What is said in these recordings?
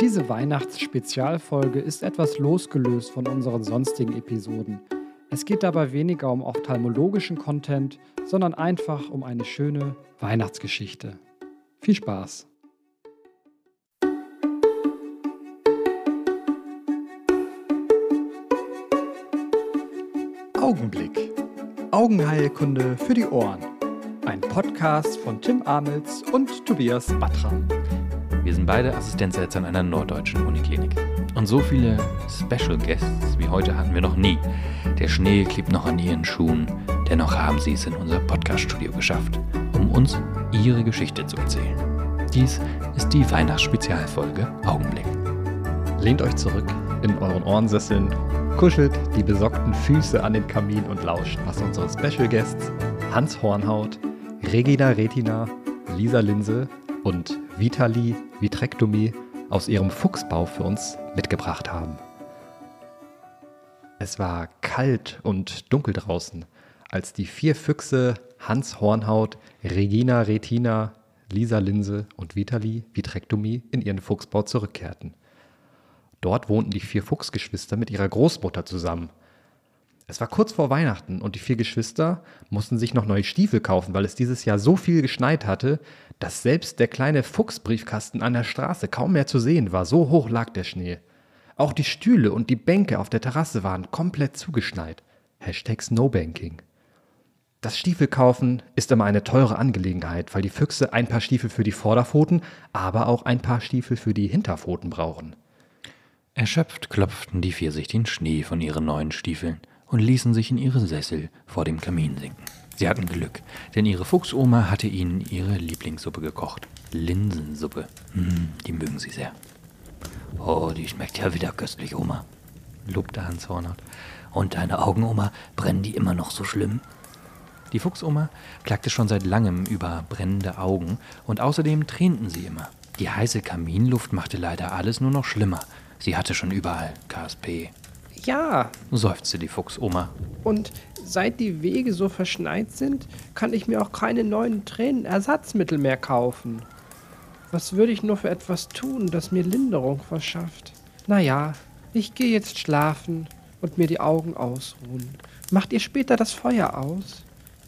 Diese Weihnachtsspezialfolge ist etwas losgelöst von unseren sonstigen Episoden. Es geht dabei weniger um ophthalmologischen Content, sondern einfach um eine schöne Weihnachtsgeschichte. Viel Spaß! Augenblick. Augenheilkunde für die Ohren. Ein Podcast von Tim Amels und Tobias Battram. Wir sind beide Assistenzärzte an einer norddeutschen Uniklinik. Und so viele Special Guests wie heute hatten wir noch nie. Der Schnee klebt noch an ihren Schuhen. Dennoch haben sie es in unser Podcast-Studio geschafft, um uns ihre Geschichte zu erzählen. Dies ist die Weihnachtsspezialfolge Augenblick. Lehnt euch zurück in euren Ohrensesseln, kuschelt die besockten Füße an den Kamin und lauscht, was unsere Special Guests Hans Hornhaut, Regina Retina, Lisa Linse und Vitali Vitrektomie aus ihrem Fuchsbau für uns mitgebracht haben. Es war kalt und dunkel draußen, als die vier Füchse Hans Hornhaut, Regina Retina, Lisa Linse und Vitali Vitrektomie in ihren Fuchsbau zurückkehrten. Dort wohnten die vier Fuchsgeschwister mit ihrer Großmutter zusammen. Es war kurz vor Weihnachten und die vier Geschwister mussten sich noch neue Stiefel kaufen, weil es dieses Jahr so viel geschneit hatte, dass selbst der kleine Fuchsbriefkasten an der Straße kaum mehr zu sehen war, so hoch lag der Schnee. Auch die Stühle und die Bänke auf der Terrasse waren komplett zugeschneit. Hashtag Snowbanking. Das Stiefelkaufen ist immer eine teure Angelegenheit, weil die Füchse ein paar Stiefel für die Vorderpfoten, aber auch ein paar Stiefel für die Hinterpfoten brauchen. Erschöpft klopften die vier sich den Schnee von ihren neuen Stiefeln und ließen sich in ihre Sessel vor dem Kamin sinken. Sie hatten Glück, denn ihre Fuchsoma hatte ihnen ihre Lieblingssuppe gekocht. Linsensuppe. Hm, die mögen sie sehr. Oh, die schmeckt ja wieder köstlich, Oma, lobte Hans Hornert. Und deine Augen, Oma, brennen die immer noch so schlimm? Die Fuchsoma klagte schon seit langem über brennende Augen und außerdem tränten sie immer. Die heiße Kaminluft machte leider alles nur noch schlimmer. Sie hatte schon überall KSP. Ja. seufzte die Fuchsoma. Und seit die Wege so verschneit sind, kann ich mir auch keine neuen Tränenersatzmittel mehr kaufen. Was würde ich nur für etwas tun, das mir Linderung verschafft? Naja, ich gehe jetzt schlafen und mir die Augen ausruhen. Macht ihr später das Feuer aus?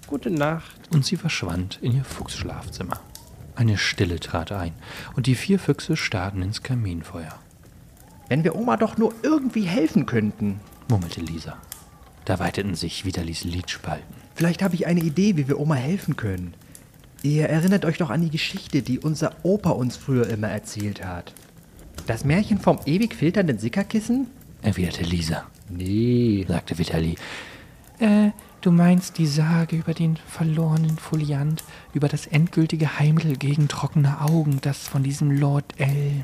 Gute Nacht. Und sie verschwand in ihr Fuchsschlafzimmer. Eine Stille trat ein, und die vier Füchse starrten ins Kaminfeuer. Wenn wir Oma doch nur irgendwie helfen könnten, murmelte Lisa. Da weiteten sich Vitalis Lidspalten. Vielleicht habe ich eine Idee, wie wir Oma helfen können. Ihr erinnert euch doch an die Geschichte, die unser Opa uns früher immer erzählt hat. Das Märchen vom ewig filternden Sickerkissen? erwiderte Lisa. Nee, sagte Vitali. Äh, Du meinst die Sage über den verlorenen Foliant, über das endgültige Heimmittel gegen trockene Augen, das von diesem Lord L.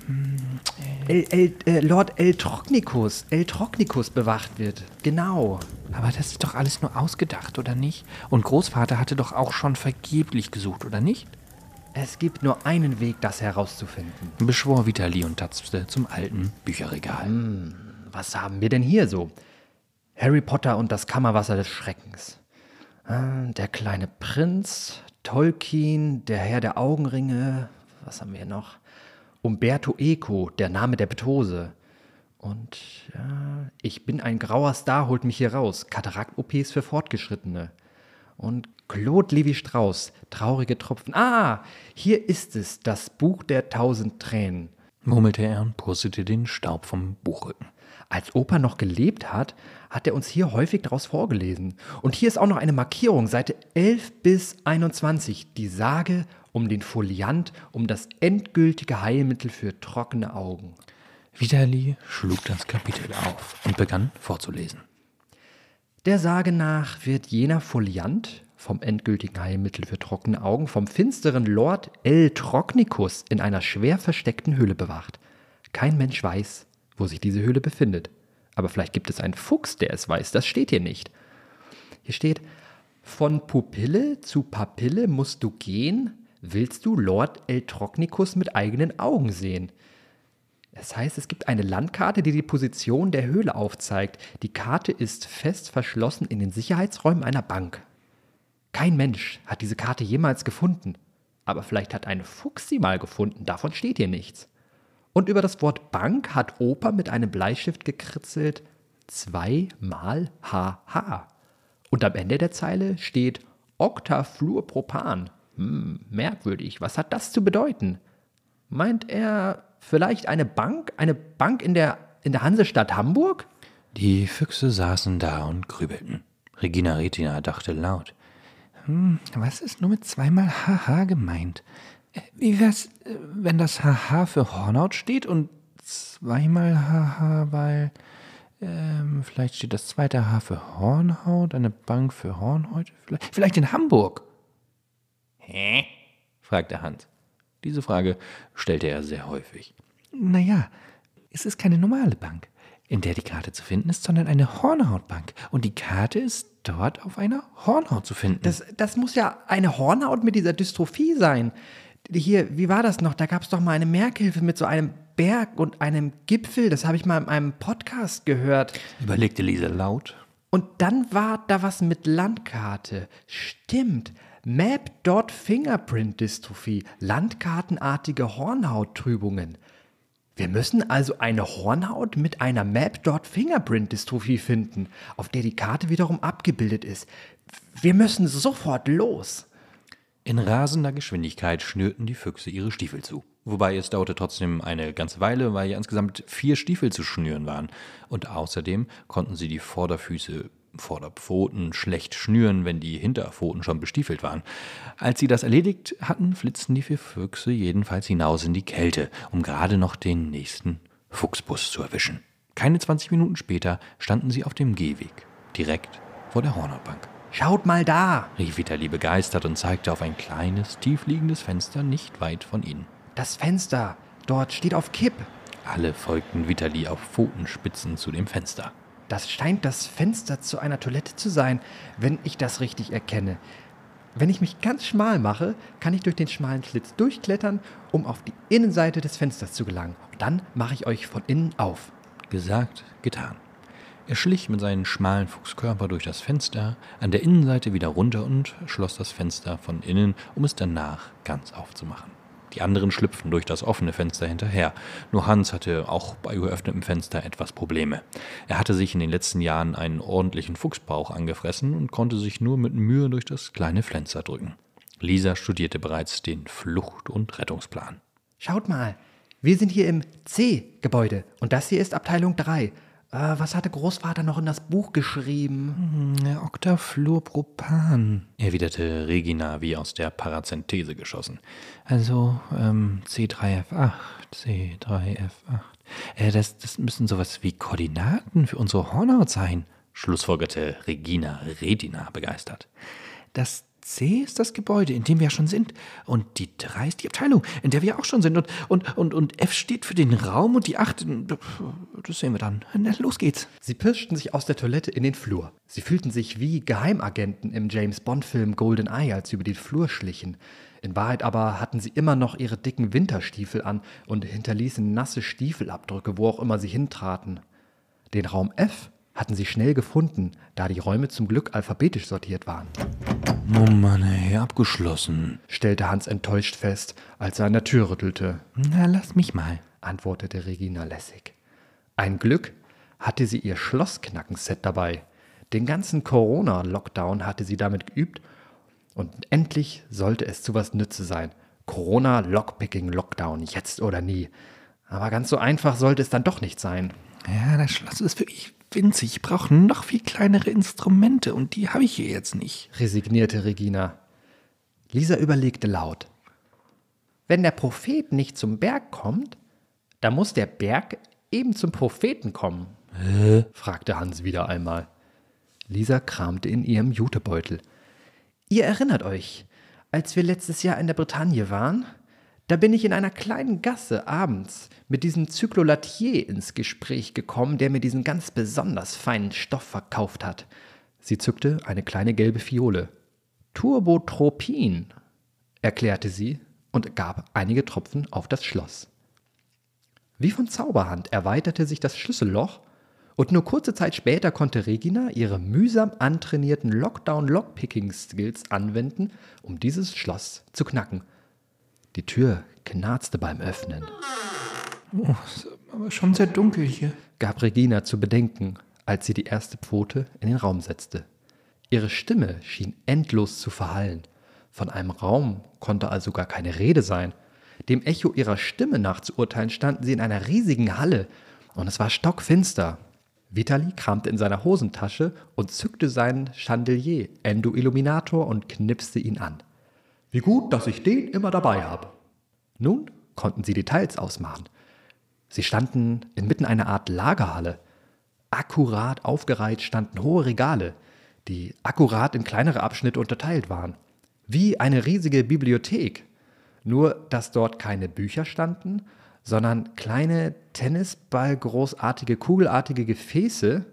El, El, äh, Lord El Trochnicus, El Trochnicus bewacht wird. Genau. Aber das ist doch alles nur ausgedacht, oder nicht? Und Großvater hatte doch auch schon vergeblich gesucht, oder nicht? Es gibt nur einen Weg, das herauszufinden, beschwor Vitali und tapste zum alten Bücherregal. Hm, was haben wir denn hier so? Harry Potter und das Kammerwasser des Schreckens. Ah, der kleine Prinz, Tolkien, der Herr der Augenringe, was haben wir noch? Umberto Eco, der Name der Betose. Und ja, ich bin ein grauer Star, holt mich hier raus. Katarakt-OPs für Fortgeschrittene. Und Claude Levi Strauss, traurige Tropfen. Ah, hier ist es, das Buch der tausend Tränen. murmelte er und pustete den Staub vom Buchrücken. Als Opa noch gelebt hat, hat er uns hier häufig daraus vorgelesen. Und hier ist auch noch eine Markierung, Seite 11 bis 21, die Sage um den Foliant, um das endgültige Heilmittel für trockene Augen. Vitali schlug das Kapitel auf und begann vorzulesen. Der Sage nach wird jener Foliant vom endgültigen Heilmittel für trockene Augen vom finsteren Lord El Trochnicus in einer schwer versteckten Höhle bewacht. Kein Mensch weiß, wo sich diese Höhle befindet. Aber vielleicht gibt es einen Fuchs, der es weiß. Das steht hier nicht. Hier steht, von Pupille zu Papille musst du gehen, willst du Lord Eltrochnicus mit eigenen Augen sehen. Das heißt, es gibt eine Landkarte, die die Position der Höhle aufzeigt. Die Karte ist fest verschlossen in den Sicherheitsräumen einer Bank. Kein Mensch hat diese Karte jemals gefunden. Aber vielleicht hat ein Fuchs sie mal gefunden, davon steht hier nichts. Und über das Wort Bank hat Opa mit einem Bleistift gekritzelt zweimal HH. Und am Ende der Zeile steht Octafluorpropan. Hm, merkwürdig. Was hat das zu bedeuten? Meint er vielleicht eine Bank? Eine Bank in der, in der Hansestadt Hamburg? Die Füchse saßen da und grübelten. Regina Retina dachte laut. Hm, was ist nur mit zweimal HH gemeint? Wie wär's, äh, wenn das HH für Hornhaut steht und zweimal HH, weil ähm, vielleicht steht das zweite H für Hornhaut, eine Bank für Hornhäute, vielleicht, vielleicht in Hamburg. Hä? fragte Hans. Diese Frage stellte er sehr häufig. Naja, es ist keine normale Bank, in der die Karte zu finden ist, sondern eine Hornhautbank. Und die Karte ist dort auf einer Hornhaut zu finden. Das, das muss ja eine Hornhaut mit dieser Dystrophie sein. Hier, wie war das noch? Da gab es doch mal eine Merkhilfe mit so einem Berg und einem Gipfel. Das habe ich mal in einem Podcast gehört. Überlegte Lisa laut. Und dann war da was mit Landkarte. Stimmt. Map-Dot-Fingerprint-Dystrophie. Landkartenartige Hornhauttrübungen. Wir müssen also eine Hornhaut mit einer Map-Dot-Fingerprint-Dystrophie finden, auf der die Karte wiederum abgebildet ist. Wir müssen sofort los. In rasender Geschwindigkeit schnürten die Füchse ihre Stiefel zu. Wobei es dauerte trotzdem eine ganze Weile, weil ja insgesamt vier Stiefel zu schnüren waren. Und außerdem konnten sie die Vorderfüße, Vorderpfoten schlecht schnüren, wenn die Hinterpfoten schon bestiefelt waren. Als sie das erledigt hatten, flitzten die vier Füchse jedenfalls hinaus in die Kälte, um gerade noch den nächsten Fuchsbus zu erwischen. Keine 20 Minuten später standen sie auf dem Gehweg, direkt vor der Hornhautbank. Schaut mal da, rief Vitali begeistert und zeigte auf ein kleines, tiefliegendes Fenster nicht weit von ihnen. Das Fenster, dort steht auf Kipp. Alle folgten Vitali auf Pfotenspitzen zu dem Fenster. Das scheint das Fenster zu einer Toilette zu sein, wenn ich das richtig erkenne. Wenn ich mich ganz schmal mache, kann ich durch den schmalen Schlitz durchklettern, um auf die Innenseite des Fensters zu gelangen. Und dann mache ich euch von innen auf. Gesagt, getan. Er schlich mit seinem schmalen Fuchskörper durch das Fenster, an der Innenseite wieder runter und schloss das Fenster von innen, um es danach ganz aufzumachen. Die anderen schlüpften durch das offene Fenster hinterher. Nur Hans hatte auch bei geöffnetem Fenster etwas Probleme. Er hatte sich in den letzten Jahren einen ordentlichen Fuchsbauch angefressen und konnte sich nur mit Mühe durch das kleine Fenster drücken. Lisa studierte bereits den Flucht- und Rettungsplan. Schaut mal, wir sind hier im C-Gebäude und das hier ist Abteilung 3. Äh, was hatte Großvater noch in das Buch geschrieben? Hm, Octafluorpropan, erwiderte Regina wie aus der Parazenthese geschossen. Also ähm, C3F8, C3F8. Äh, das, das müssen sowas wie Koordinaten für unsere Hornhaut sein, schlussfolgerte Regina Retina begeistert. Das C ist das Gebäude, in dem wir schon sind. Und die 3 ist die Abteilung, in der wir auch schon sind. Und, und, und, und F steht für den Raum und die 8, das sehen wir dann. Na, los geht's. Sie pirschten sich aus der Toilette in den Flur. Sie fühlten sich wie Geheimagenten im James Bond-Film Golden Eye, als sie über den Flur schlichen. In Wahrheit aber hatten sie immer noch ihre dicken Winterstiefel an und hinterließen nasse Stiefelabdrücke, wo auch immer sie hintraten. Den Raum F hatten sie schnell gefunden, da die Räume zum Glück alphabetisch sortiert waren. Oh Mann, ey, abgeschlossen, stellte Hans enttäuscht fest, als er an der Tür rüttelte. Na, lass mich mal, antwortete Regina lässig. Ein Glück hatte sie ihr Schlossknackenset dabei. Den ganzen Corona-Lockdown hatte sie damit geübt und endlich sollte es zu was Nütze sein. Corona-Lockpicking-Lockdown, jetzt oder nie. Aber ganz so einfach sollte es dann doch nicht sein. Ja, das Schloss ist wirklich winzig. Ich brauche noch viel kleinere Instrumente und die habe ich hier jetzt nicht, resignierte Regina. Lisa überlegte laut. Wenn der Prophet nicht zum Berg kommt, dann muss der Berg eben zum Propheten kommen, Hä? fragte Hans wieder einmal. Lisa kramte in ihrem Jutebeutel. Ihr erinnert euch, als wir letztes Jahr in der Bretagne waren? Da bin ich in einer kleinen Gasse abends mit diesem Cyclolatier ins Gespräch gekommen, der mir diesen ganz besonders feinen Stoff verkauft hat. Sie zückte eine kleine gelbe Fiole. Turbotropin, erklärte sie und gab einige Tropfen auf das Schloss. Wie von Zauberhand erweiterte sich das Schlüsselloch und nur kurze Zeit später konnte Regina ihre mühsam antrainierten Lockdown-Lockpicking-Skills anwenden, um dieses Schloss zu knacken – die Tür knarzte beim Öffnen. Oh, ist aber schon sehr dunkel hier. gab Regina zu bedenken, als sie die erste Pfote in den Raum setzte. Ihre Stimme schien endlos zu verhallen. Von einem Raum konnte also gar keine Rede sein. Dem Echo ihrer Stimme nach zu urteilen, standen sie in einer riesigen Halle, und es war stockfinster. Vitali kramte in seiner Hosentasche und zückte seinen Chandelier, Endo Illuminator, und knipste ihn an. Wie gut, dass ich den immer dabei habe. Nun konnten sie Details ausmachen. Sie standen inmitten einer Art Lagerhalle. Akkurat aufgereiht standen hohe Regale, die akkurat in kleinere Abschnitte unterteilt waren. Wie eine riesige Bibliothek. Nur, dass dort keine Bücher standen, sondern kleine Tennisball-großartige, kugelartige Gefäße,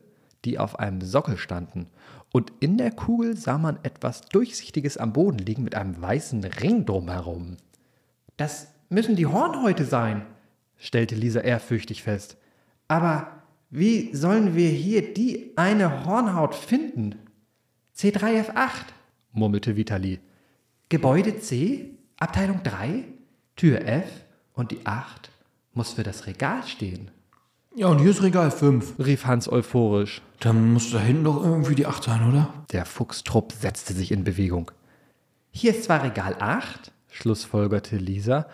die auf einem Sockel standen. Und in der Kugel sah man etwas Durchsichtiges am Boden liegen mit einem weißen Ring drumherum. Das müssen die Hornhäute sein, stellte Lisa ehrfürchtig fest. Aber wie sollen wir hier die eine Hornhaut finden? C3F8, murmelte Vitali. Gebäude C, Abteilung 3, Tür F und die 8 muss für das Regal stehen, Ja, und hier ist Regal 5. rief Hans euphorisch. Dann muss da hinten doch irgendwie die 8 sein, oder? Der Fuchstrupp setzte sich in Bewegung. Hier ist zwar Regal 8, schlussfolgerte Lisa,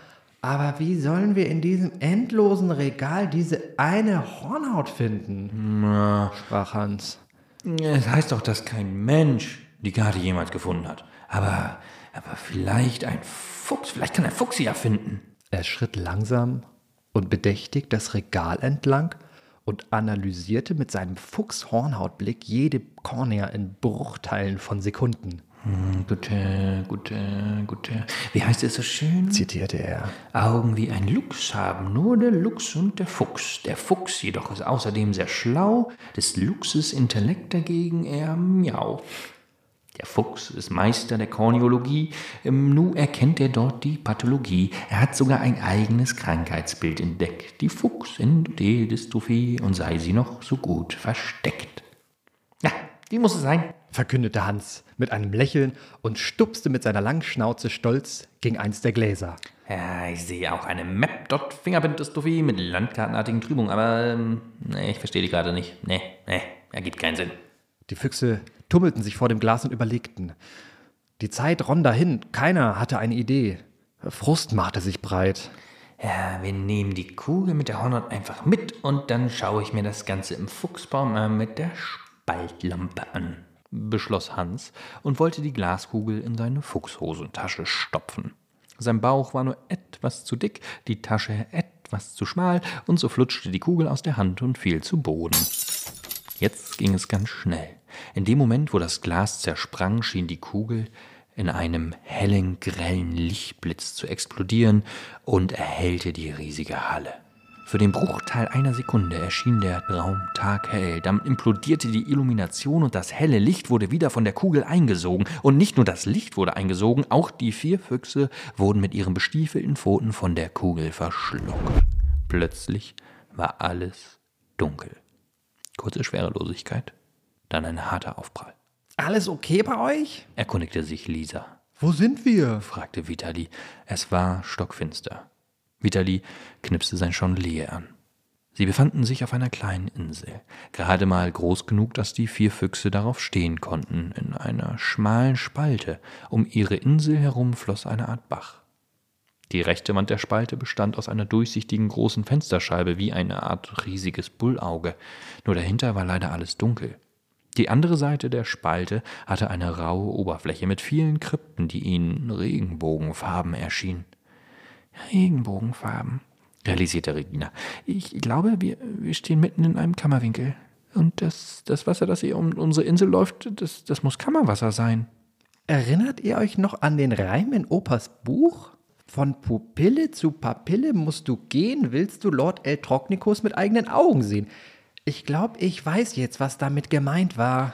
aber wie sollen wir in diesem endlosen Regal diese eine Hornhaut finden? Na, sprach Hans. es heißt doch, dass kein Mensch die Karte jemals gefunden hat. Aber, aber vielleicht ein Fuchs, vielleicht kann ein Fuchs sie ja finden. Er schritt langsam und bedächtig das Regal entlang und analysierte mit seinem Fuchshornhautblick jede Kornea in Bruchteilen von Sekunden, Hm, Gute, gute, gute. Wie heißt es so schön? zitierte er. Augen wie ein Luchs haben nur der Luchs und der Fuchs. Der Fuchs jedoch ist außerdem sehr schlau, des Luchses Intellekt dagegen eher miau. Der Fuchs ist Meister der Korneologie, ähm, nu erkennt er dort die Pathologie. Er hat sogar ein eigenes Krankheitsbild entdeckt, die Fuchs-Endodystrophie, und sei sie noch so gut versteckt. Ja, die muss es sein. verkündete Hans mit einem Lächeln und stupste mit seiner langen Schnauze stolz gegen eins der Gläser. Ja, ich sehe auch eine Map-Dot-Fingerprint-Dystrophie mit landkartenartigen Trübungen, aber ähm, nee, ich verstehe die gerade nicht. Nee, nee, ergibt keinen Sinn. Die Füchse tummelten sich vor dem Glas und überlegten. Die Zeit ronn dahin, keiner hatte eine Idee. Frust machte sich breit. Ja, wir nehmen die Kugel mit der Hornhaut einfach mit und dann schaue ich mir das Ganze im Fuchsbaum mal mit der Spaltlampe an, beschloss Hans und wollte die Glaskugel in seine Fuchshosentasche stopfen. Sein Bauch war nur etwas zu dick, die Tasche etwas zu schmal und so flutschte die Kugel aus der Hand und fiel zu Boden. Jetzt ging es ganz schnell. In dem Moment, wo das Glas zersprang, schien die Kugel in einem hellen, grellen Lichtblitz zu explodieren und erhellte die riesige Halle. Für den Bruchteil einer Sekunde erschien der Raum taghell. Dann implodierte die Illumination und das helle Licht wurde wieder von der Kugel eingesogen. Und nicht nur das Licht wurde eingesogen, auch die vier Füchse wurden mit ihren bestiefelten Pfoten von der Kugel verschluckt. Plötzlich war alles dunkel. Kurze Schwerelosigkeit, dann ein harter Aufprall. Alles okay bei euch? Erkundigte sich Lisa, Wo sind wir? fragte Vitali. Es war stockfinster. Vitali knipste sein Chandelier an. Sie befanden sich auf einer kleinen Insel, gerade mal groß genug, dass die vier Füchse darauf stehen konnten, in einer schmalen Spalte. Um ihre Insel herum floss eine Art Bach. Die rechte Wand der Spalte bestand aus einer durchsichtigen großen Fensterscheibe wie eine Art riesiges Bullauge, nur dahinter war leider alles dunkel. Die andere Seite der Spalte hatte eine raue Oberfläche mit vielen Krypten, die ihnen Regenbogenfarben erschienen. Regenbogenfarben, realisierte Regina. Ich glaube, wir, wir stehen mitten in einem Kammerwinkel. Und das, das Wasser, das hier um unsere Insel läuft, das, das muss Kammerwasser sein. Erinnert ihr euch noch an den Reim in Opas Buch? Von Pupille zu Papille musst du gehen, willst du Lord El Trochnicus mit eigenen Augen sehen. Ich glaube, ich weiß jetzt, was damit gemeint war.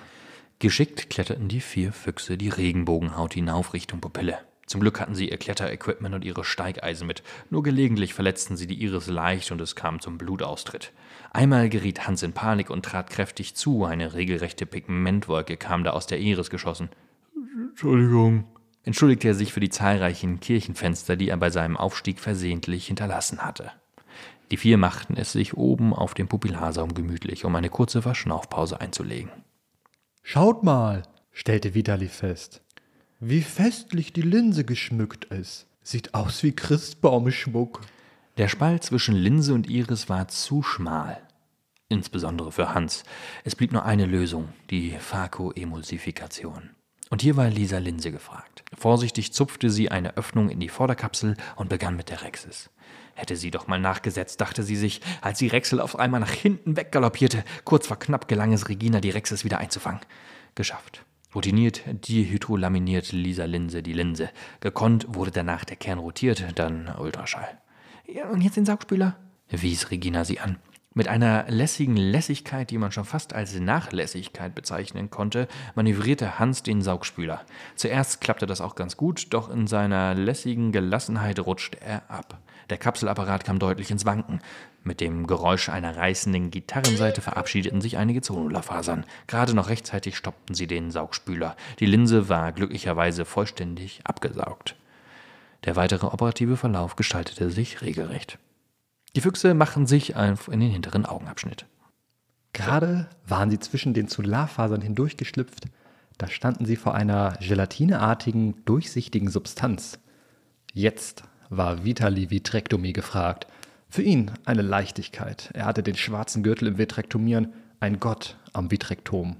Geschickt kletterten die vier Füchse die Regenbogenhaut hinauf Richtung Pupille. Zum Glück hatten sie ihr Kletterequipment und ihre Steigeisen mit. Nur gelegentlich verletzten sie die Iris leicht und es kam zum Blutaustritt. Einmal geriet Hans in Panik und trat kräftig zu. Eine regelrechte Pigmentwolke kam da aus der Iris geschossen. Entschuldigung, entschuldigte er sich für die zahlreichen Kirchenfenster, die er bei seinem Aufstieg versehentlich hinterlassen hatte. Die vier machten es sich oben auf dem Pupillarsaum gemütlich, um eine kurze Verschnaufpause einzulegen. Schaut mal, stellte Vitali fest, wie festlich die Linse geschmückt ist. Sieht aus wie Christbaumschmuck. Der Spalt zwischen Linse und Iris war zu schmal. Insbesondere für Hans. Es blieb nur eine Lösung, die Phakoemulsifikation. Und hier war Lisa Linse gefragt. Vorsichtig zupfte sie eine Öffnung in die Vorderkapsel und begann mit der Rexis. Hätte sie doch mal nachgesetzt, dachte sie sich, als die Rexel auf einmal nach hinten weggaloppierte. Kurz vor knapp gelang es Regina, die Rexis wieder einzufangen. Geschafft. Routiniert dihydrolaminiert Lisa Linse die Linse. Gekonnt wurde danach der Kern rotiert, dann Ultraschall. Ja, und jetzt den Saugspüler? wies Regina sie an. Mit einer lässigen Lässigkeit, die man schon fast als Nachlässigkeit bezeichnen konnte, manövrierte Hans den Saugspüler. Zuerst klappte das auch ganz gut, doch in seiner lässigen Gelassenheit rutschte er ab. Der Kapselapparat kam deutlich ins Wanken. Mit dem Geräusch einer reißenden Gitarrenseite verabschiedeten sich einige Zonulafasern. Gerade noch rechtzeitig stoppten sie den Saugspüler. Die Linse war glücklicherweise vollständig abgesaugt. Der weitere operative Verlauf gestaltete sich regelrecht. Die Füchse machten sich in den hinteren Augenabschnitt. Gerade waren sie zwischen den Solarfasern hindurchgeschlüpft, da standen sie vor einer gelatineartigen, durchsichtigen Substanz. Jetzt war Vitali Vitrektomie gefragt. Für ihn eine Leichtigkeit. Er hatte den schwarzen Gürtel im Vitrektomieren, ein Gott am Vitrektom.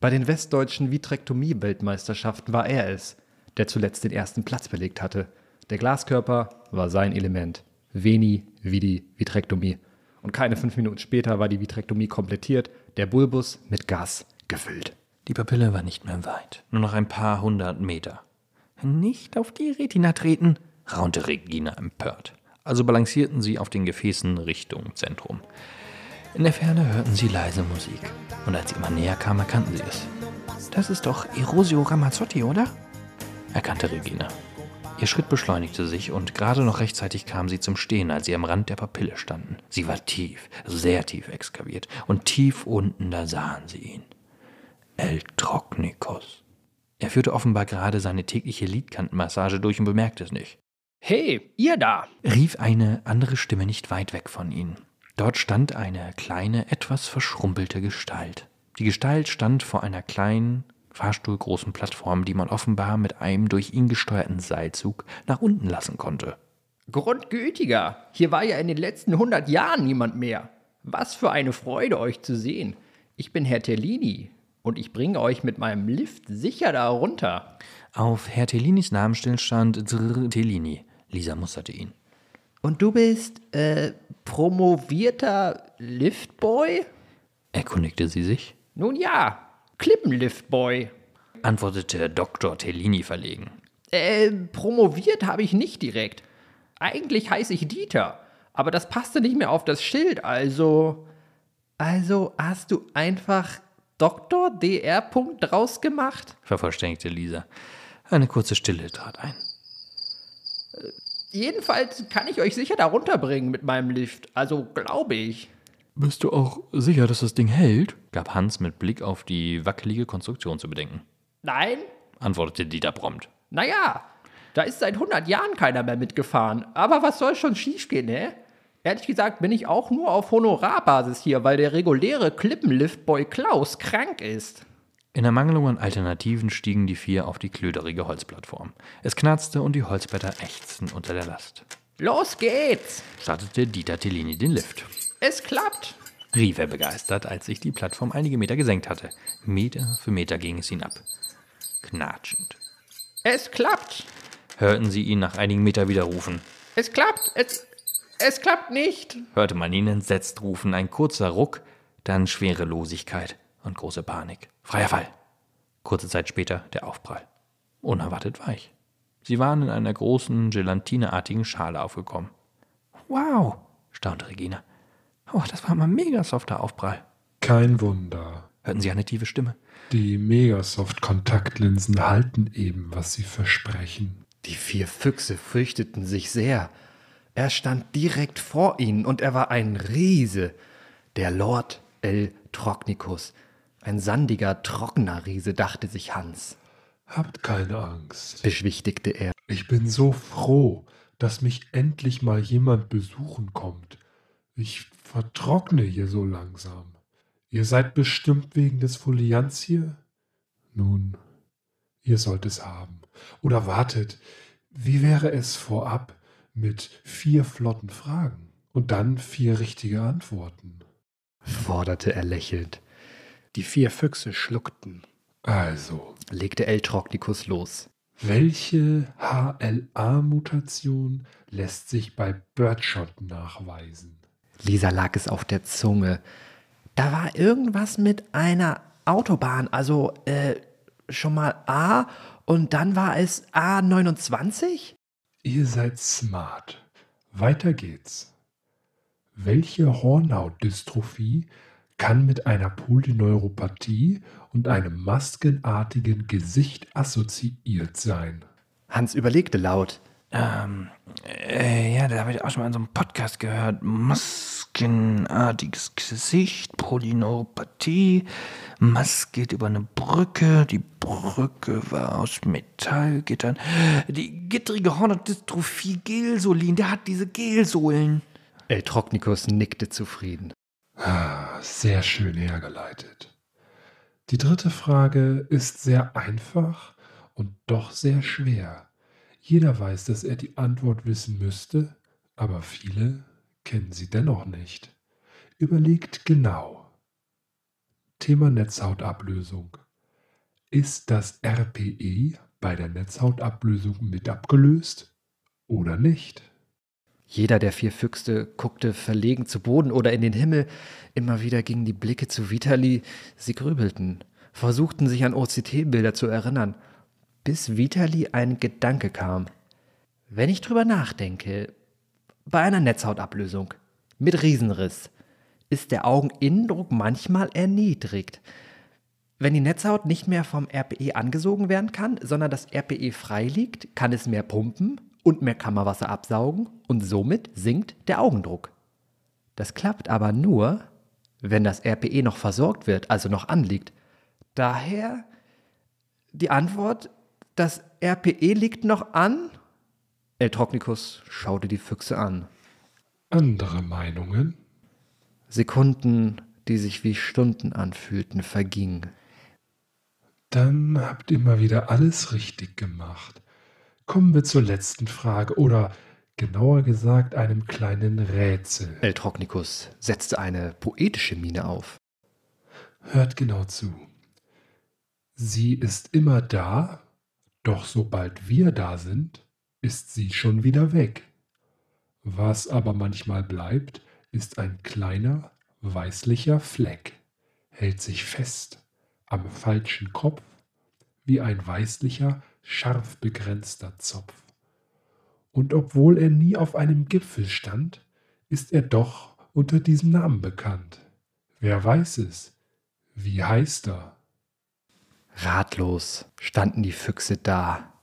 Bei den westdeutschen Vitrektomie-Weltmeisterschaften war er es, der zuletzt den ersten Platz belegt hatte. Der Glaskörper war sein Element. Veni, Vidi, Vitrektomie. Und keine fünf Minuten später war die Vitrektomie komplettiert, der Bulbus mit Gas gefüllt. Die Papille war nicht mehr weit, nur noch ein paar hundert Meter. Nicht auf die Retina treten, raunte Regina empört. Also balancierten sie auf den Gefäßen Richtung Zentrum. In der Ferne hörten sie leise Musik. Und als sie immer näher kamen, erkannten sie es. Das ist doch Erosio Ramazzotti, oder? erkannte Regina. Ihr Schritt beschleunigte sich und gerade noch rechtzeitig kam sie zum Stehen, als sie am Rand der Papille standen. Sie war tief, sehr tief exkaviert und tief unten, da sahen sie ihn. El Trocknikos. Er führte offenbar gerade seine tägliche Lidkantenmassage durch und bemerkte es nicht. Hey, ihr da! rief eine andere Stimme nicht weit weg von ihnen. Dort stand eine kleine, etwas verschrumpelte Gestalt. Die Gestalt stand vor einer kleinen, fahrstuhlgroßen Plattform, die man offenbar mit einem durch ihn gesteuerten Seilzug nach unten lassen konnte. Grundgütiger, hier war ja in den letzten hundert Jahren niemand mehr. Was für eine Freude, euch zu sehen. Ich bin Herr Tellini und ich bringe euch mit meinem Lift sicher da runter. Auf Herr Tellinis Namensschild stand Zr Tellini. Lisa musterte ihn. Und du bist, äh, promovierter Liftboy? Erkundigte sie sich. Nun ja, Klippenliftboy, antwortete Dr. Tellini verlegen. Äh, promoviert habe ich nicht direkt. Eigentlich heiße ich Dieter, aber das passte nicht mehr auf das Schild, also. Also hast du einfach Dr. Dr. draus gemacht? vervollständigte Lisa. Eine kurze Stille trat ein. Jedenfalls kann ich euch sicher da runterbringen mit meinem Lift, also glaube ich. Bist du auch sicher, dass das Ding hält? gab Hans mit Blick auf die wackelige Konstruktion zu bedenken. Nein, antwortete Dieter prompt. Naja, da ist seit 100 Jahren keiner mehr mitgefahren. Aber was soll schon schiefgehen, ne? Ehrlich gesagt bin ich auch nur auf Honorarbasis hier, weil der reguläre Klippenliftboy Klaus krank ist. In der Mangelung an Alternativen stiegen die vier auf die klöderige Holzplattform. Es knarzte und die Holzblätter ächzten unter der Last. Los geht's! startete Dieter Tellini den Lift. Es klappt, rief er begeistert, als sich die Plattform einige Meter gesenkt hatte. Meter für Meter ging es hinab. Knatschend. Es klappt, hörten sie ihn nach einigen Metern wieder rufen. Es klappt, es, es klappt nicht, hörte man ihn entsetzt rufen. Ein kurzer Ruck, dann Schwerelosigkeit und große Panik. Freier Fall. Kurze Zeit später der Aufprall. Unerwartet weich. Sie waren in einer großen, gelatineartigen Schale aufgekommen. Wow, staunte Regina. Oh, das war mal mega softer Aufprall. Kein Wunder. Hörten Sie eine tiefe Stimme? Die Megasoft-Kontaktlinsen halten eben, was sie versprechen. Die vier Füchse fürchteten sich sehr. Er stand direkt vor ihnen und er war ein Riese, der Lord El Trocknicus. Ein sandiger, trockener Riese, dachte sich Hans. Habt keine Angst, beschwichtigte er. Ich bin so froh, dass mich endlich mal jemand besuchen kommt Ich vertrockne hier so langsam. Ihr seid bestimmt wegen des Foliants hier? Nun, ihr sollt es haben. Oder wartet, wie wäre es vorab mit vier flotten Fragen und dann vier richtige Antworten? forderte er lächelnd. Die vier Füchse schluckten. Also, Legte El Trochnicus los. welche HLA-Mutation lässt sich bei Birdshot nachweisen? Lisa lag es auf der Zunge. Da war irgendwas mit einer Autobahn, also äh, schon mal A und dann war es A29? Ihr seid smart. Weiter geht's. Welche Hornhautdystrophie kann mit einer Polyneuropathie und einem maskenartigen Gesicht assoziiert sein? Hans überlegte laut. Ähm, äh, ja, da habe ich auch schon mal in so einem Podcast gehört. Maskenartiges Gesicht, Polyneuropathie. Mast geht über eine Brücke. Die Brücke war aus Metallgittern. Die gittrige Hornhautdystrophie Gelsolin, der hat diese Gelsohlen. El Trochnicus nickte zufrieden. Ah, sehr schön hergeleitet. Die dritte Frage ist sehr einfach und doch sehr schwer. Jeder weiß, dass er die Antwort wissen müsste, aber viele kennen sie dennoch nicht. Überlegt genau. Thema Netzhautablösung. Ist das RPE bei der Netzhautablösung mit abgelöst oder nicht? Jeder der vier Füchse guckte verlegen zu Boden oder in den Himmel. Immer wieder gingen die Blicke zu Vitali. Sie grübelten, versuchten sich an OCT-Bilder zu erinnern, bis Vitali ein Gedanke kam. Wenn ich drüber nachdenke, bei einer Netzhautablösung mit Riesenriss ist der Augeninnendruck manchmal erniedrigt. Wenn die Netzhaut nicht mehr vom RPE angesogen werden kann, sondern das RPE frei liegt, kann es mehr pumpen und mehr Kammerwasser absaugen und somit sinkt der Augendruck. Das klappt aber nur, wenn das RPE noch versorgt wird, also noch anliegt. Daher die Antwort, das RPE liegt noch an? El Trochnicus schaute die Füchse an. Andere Meinungen? Sekunden, die sich wie Stunden anfühlten, vergingen. Dann habt ihr mal wieder alles richtig gemacht. Kommen wir zur letzten Frage oder genauer gesagt einem kleinen Rätsel. El Trochnicus setzte eine poetische Miene auf. Hört genau zu. Sie ist immer da, doch sobald wir da sind, ist sie schon wieder weg. Was aber manchmal bleibt, ist ein kleiner, weißlicher Fleck, hält sich fest am falschen Kopf, wie ein weißlicher, scharf begrenzter Zopf. Und obwohl er nie auf einem Gipfel stand, ist er doch unter diesem Namen bekannt. Wer weiß es? Wie heißt er? Ratlos standen die Füchse da,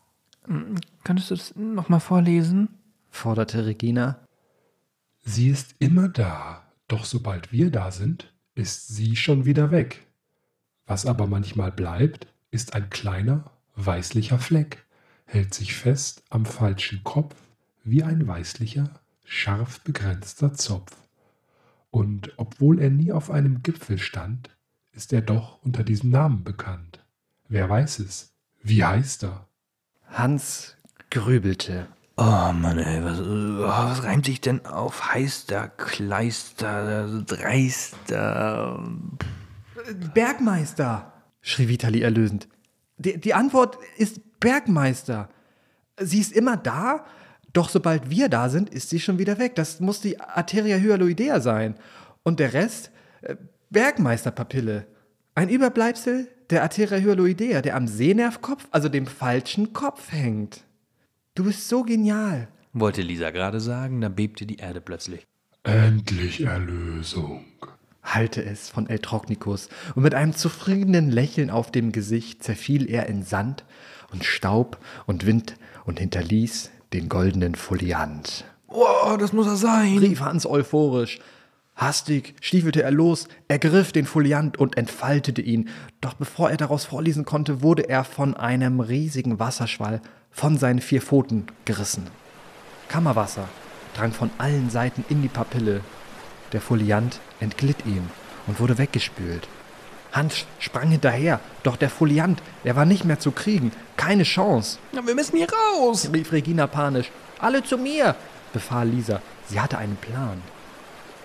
Könntest du das nochmal vorlesen? forderte Regina. Sie ist immer da, doch sobald wir da sind, ist sie schon wieder weg. Was aber manchmal bleibt, ist ein kleiner, weißlicher Fleck, hält sich fest am falschen Kopf wie ein weißlicher, scharf begrenzter Zopf. Und obwohl er nie auf einem Gipfel stand, ist er doch unter diesem Namen bekannt. Wer weiß es? Wie heißt er? Hans grübelte. Oh Mann, ey, was, was reimt sich denn auf Heister, Kleister, Dreister? Bergmeister! schrie Vitali erlösend. Die, die Antwort ist Bergmeister. Sie ist immer da, doch sobald wir da sind, ist sie schon wieder weg. Das muss die Arteria hyaloidea sein. Und der Rest? Äh, Bergmeisterpapille. Ein Überbleibsel der Arteria hyaloidea, der am Sehnervkopf, also dem falschen Kopf hängt. Du bist so genial. Wollte Lisa gerade sagen, da bebte die Erde plötzlich. Endlich Erlösung. Hallte es von El Trochnicus, und mit einem zufriedenen Lächeln auf dem Gesicht zerfiel er in Sand und Staub und Wind und hinterließ den goldenen Foliant. Oh, das muss er sein. rief Hans euphorisch. Hastig stiefelte er los, ergriff den Foliant und entfaltete ihn, doch bevor er daraus vorlesen konnte, wurde er von einem riesigen Wasserschwall von seinen vier Pfoten gerissen. Kammerwasser drang von allen Seiten in die Papille. Der Foliant entglitt ihm und wurde weggespült. Hans sprang hinterher, doch der Foliant, er war nicht mehr zu kriegen. Keine Chance. Wir müssen hier raus, rief Regina panisch. Alle zu mir, befahl Lisa. Sie hatte einen Plan.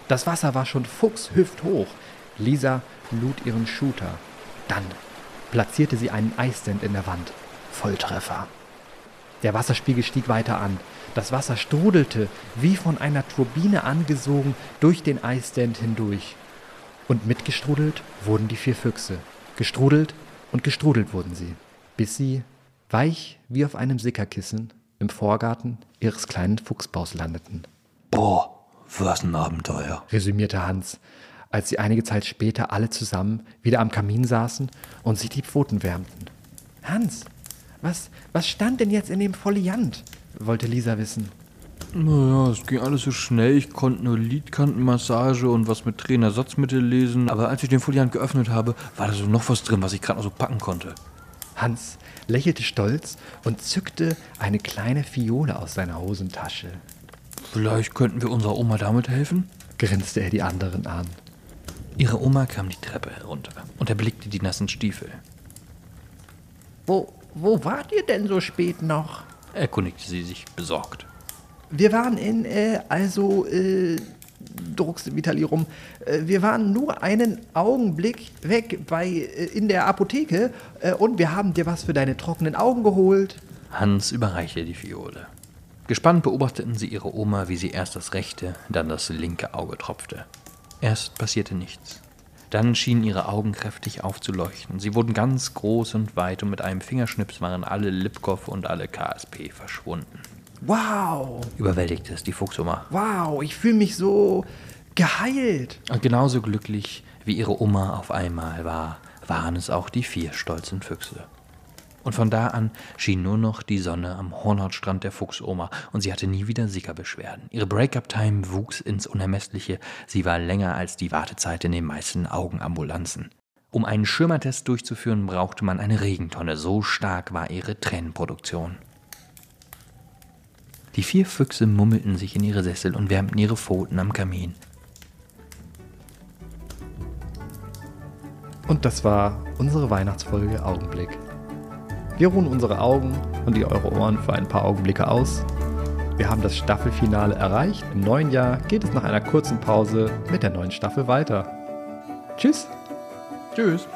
Das Wasser war schon fuchshüfthoch. Lisa lud ihren Shooter. Dann platzierte sie einen Eisstand in der Wand. Volltreffer. Der Wasserspiegel stieg weiter an. Das Wasser strudelte, wie von einer Turbine angesogen, durch den Eisstand hindurch. Und mitgestrudelt wurden die vier Füchse. Gestrudelt und gestrudelt wurden sie, bis sie, weich wie auf einem Sickerkissen, im Vorgarten ihres kleinen Fuchsbaus landeten. Boah, was ein Abenteuer, resümierte Hans, als sie einige Zeit später alle zusammen wieder am Kamin saßen und sich die Pfoten wärmten. Hans, was, was stand denn jetzt in dem Foliant? wollte Lisa wissen. Naja, es ging alles so schnell. Ich konnte nur Lidkantenmassage und was mit Trainersatzmittel lesen. Aber als ich den Foliant geöffnet habe, war da so noch was drin, was ich gerade noch so packen konnte. Hans lächelte stolz und zückte eine kleine Fiole aus seiner Hosentasche. Vielleicht könnten wir unserer Oma damit helfen? grinste er die anderen an. Ihre Oma kam die Treppe herunter und erblickte die nassen Stiefel. Wo, wo wart ihr denn so spät noch? erkundigte sie sich besorgt. Wir waren in, äh, also, äh, druckste Vitali rum. Äh, wir waren nur einen Augenblick weg bei, äh, in der Apotheke äh, und wir haben dir was für deine trockenen Augen geholt. Hans überreichte die Fiole. Gespannt beobachteten sie ihre Oma, wie sie erst das rechte, dann das linke Auge tropfte. Erst passierte nichts. Dann schienen ihre Augen kräftig aufzuleuchten. Sie wurden ganz groß und weit und mit einem Fingerschnips waren alle Lipkow und alle KSP verschwunden. Wow! Überwältigte es die Fuchsoma. Wow, ich fühle mich so geheilt. Und genauso glücklich, wie ihre Oma auf einmal war, waren es auch die vier stolzen Füchse. Und von da an schien nur noch die Sonne am Hornhautstrand der Fuchsoma und sie hatte nie wieder Sickerbeschwerden. Ihre Break-up-Time wuchs ins Unermessliche. Sie war länger als die Wartezeit in den meisten Augenambulanzen. Um einen Schirmertest durchzuführen, brauchte man eine Regentonne. So stark war ihre Tränenproduktion. Die vier Füchse mummelten sich in ihre Sessel und wärmten ihre Pfoten am Kamin. Und das war unsere Weihnachtsfolge Augenblick. Wir ruhen unsere Augen und ihr eure Ohren für ein paar Augenblicke aus. Wir haben das Staffelfinale erreicht. Im neuen Jahr geht es nach einer kurzen Pause mit der neuen Staffel weiter. Tschüss. Tschüss.